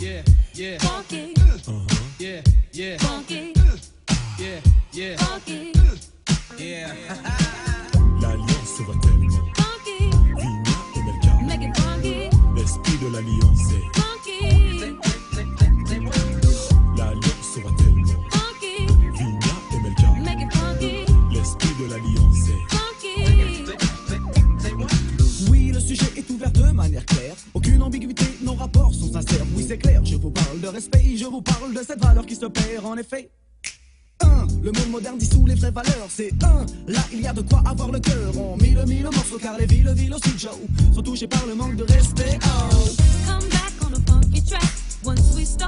Yeah, yeah. Funky. Uh-huh. Yeah, yeah. je vous parle de respect, je vous parle de cette valeur qui se perd en effet. 1. Le monde moderne dissout les vraies valeurs, c'est 1. Là, il y a de quoi avoir le cœur. On mille, mille morceaux car les villes, villes au studio sont touchées par le manque de respect. Oh. Come back on a funky track once we start.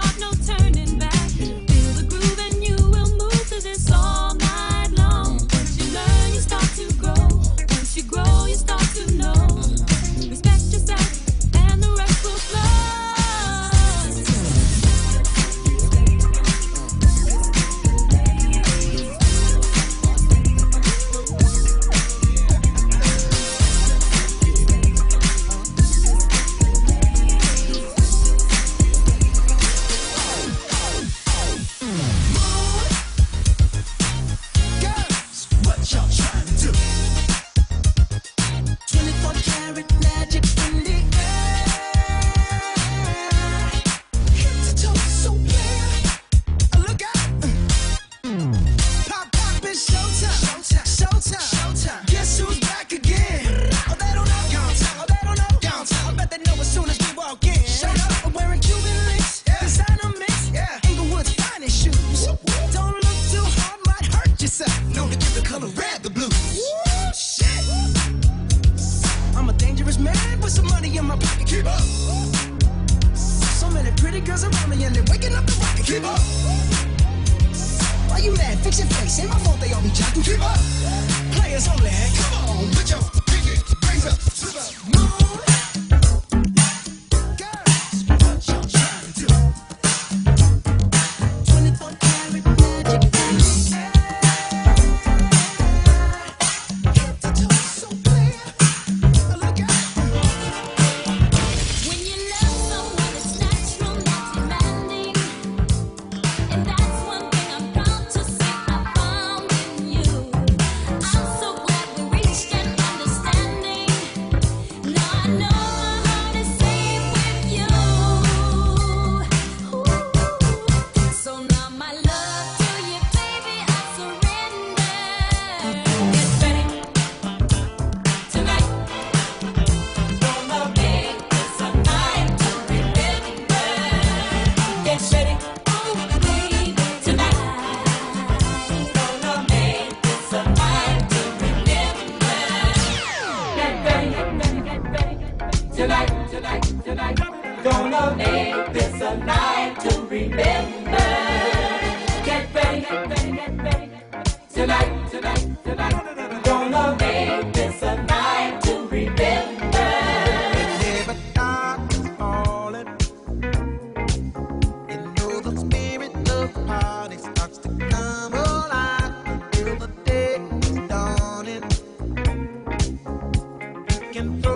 It's in my phone, they all be jacked to keep up. Players only. gonna make this a night to remember. Get ready, get ready, get ready. Tonight, tonight. Gonna make this a night to remember. Falling. You know the spirit of party starts to come alive until the day is dawning. Can throw